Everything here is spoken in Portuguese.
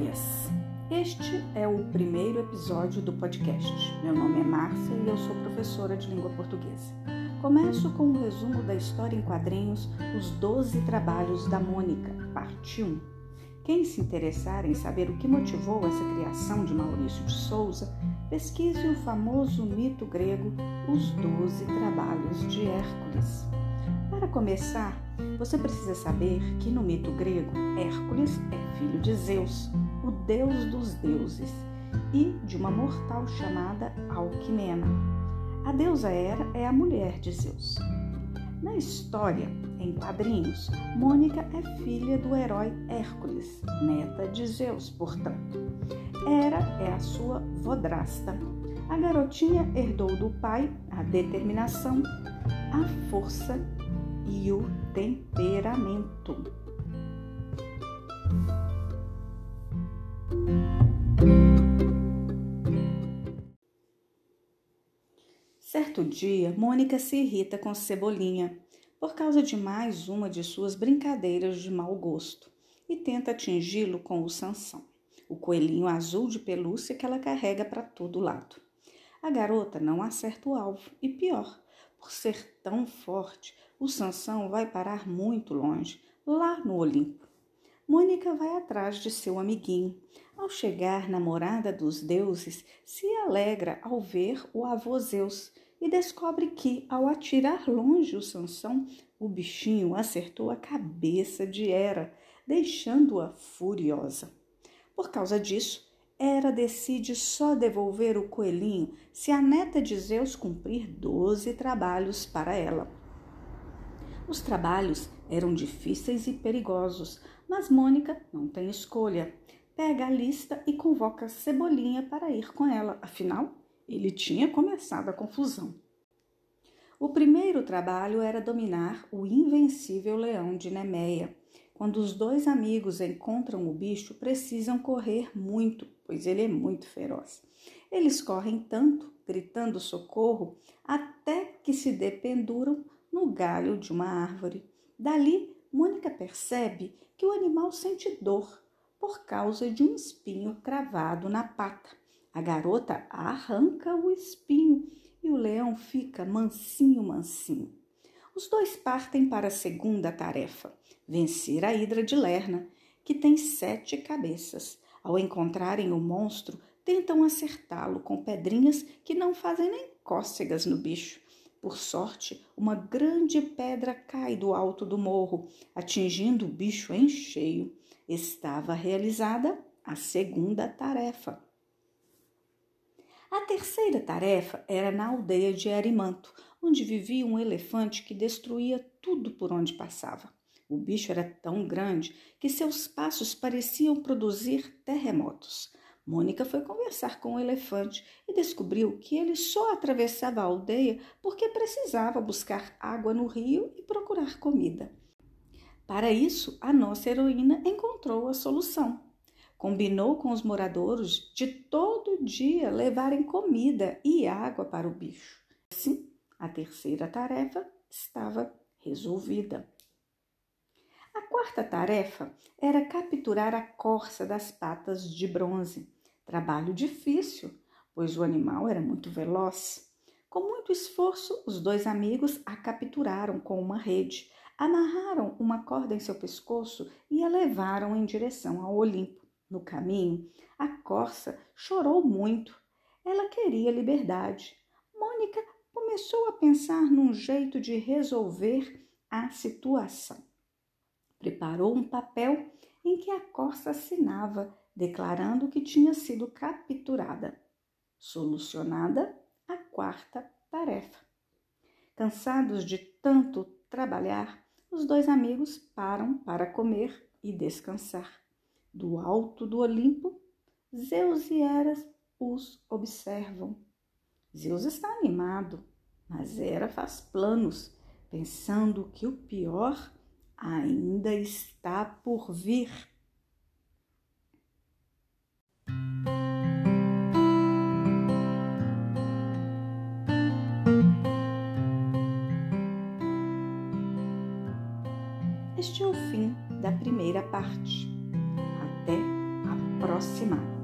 Histórias. Este é o primeiro episódio do podcast. Meu nome é Márcia e eu sou professora de língua portuguesa. Começo com um resumo da história em quadrinhos Os Doze Trabalhos da Mônica, parte 1. Quem se interessar em saber o que motivou essa criação de Maurício de Souza, pesquise o famoso mito grego Os Doze Trabalhos de Hércules. Para começar, você precisa saber que no mito grego, Hércules é filho de Zeus, o deus dos deuses, e de uma mortal chamada Alquimena. A deusa Hera é a mulher de Zeus. Na história, em quadrinhos, Mônica é filha do herói Hércules, neta de Zeus, portanto. Hera é a sua vodrasta. A garotinha herdou do pai a determinação, a força e o temperamento. Certo dia, Mônica se irrita com Cebolinha por causa de mais uma de suas brincadeiras de mau gosto e tenta atingi-lo com o Sansão, o coelhinho azul de pelúcia que ela carrega para todo lado. A garota não acerta o alvo e pior, por ser tão forte, o Sansão vai parar muito longe, lá no Olimpo. Mônica vai atrás de seu amiguinho. Ao chegar na morada dos deuses, se alegra ao ver o avô Zeus e descobre que, ao atirar longe o Sansão, o bichinho acertou a cabeça de Hera, deixando-a furiosa. Por causa disso, Hera decide só devolver o coelhinho se a neta de Zeus cumprir doze trabalhos para ela. Os trabalhos eram difíceis e perigosos, mas Mônica não tem escolha. Pega a lista e convoca Cebolinha para ir com ela, afinal, ele tinha começado a confusão. O primeiro trabalho era dominar o invencível leão de Nemeia. Quando os dois amigos encontram o bicho, precisam correr muito, pois ele é muito feroz. Eles correm tanto, gritando socorro, até que se dependuram no galho de uma árvore. Dali, Mônica percebe que o animal sente dor por causa de um espinho cravado na pata. A garota arranca o espinho e o leão fica mansinho, mansinho. Os dois partem para a segunda tarefa vencer a Hidra de Lerna, que tem sete cabeças. Ao encontrarem o monstro, tentam acertá-lo com pedrinhas que não fazem nem cócegas no bicho. Por sorte, uma grande pedra cai do alto do morro, atingindo o bicho em cheio. Estava realizada a segunda tarefa. A terceira tarefa era na aldeia de Erimanto, onde vivia um elefante que destruía tudo por onde passava. O bicho era tão grande que seus passos pareciam produzir terremotos. Mônica foi conversar com o elefante e descobriu que ele só atravessava a aldeia porque precisava buscar água no rio e procurar comida. Para isso, a nossa heroína encontrou a solução. Combinou com os moradores de todo dia levarem comida e água para o bicho. Assim, a terceira tarefa estava resolvida. A quarta tarefa era capturar a corça das patas de bronze. Trabalho difícil, pois o animal era muito veloz. Com muito esforço, os dois amigos a capturaram com uma rede, amarraram uma corda em seu pescoço e a levaram em direção ao Olimpo. No caminho, a corça chorou muito. Ela queria liberdade. Mônica começou a pensar num jeito de resolver a situação preparou um papel em que a corça assinava, declarando que tinha sido capturada. Solucionada a quarta tarefa. Cansados de tanto trabalhar, os dois amigos param para comer e descansar. Do alto do Olimpo, Zeus e Eras os observam. Zeus está animado, mas Hera faz planos, pensando que o pior ainda está por vir. Este é o fim da primeira parte. Até a próxima! próxima.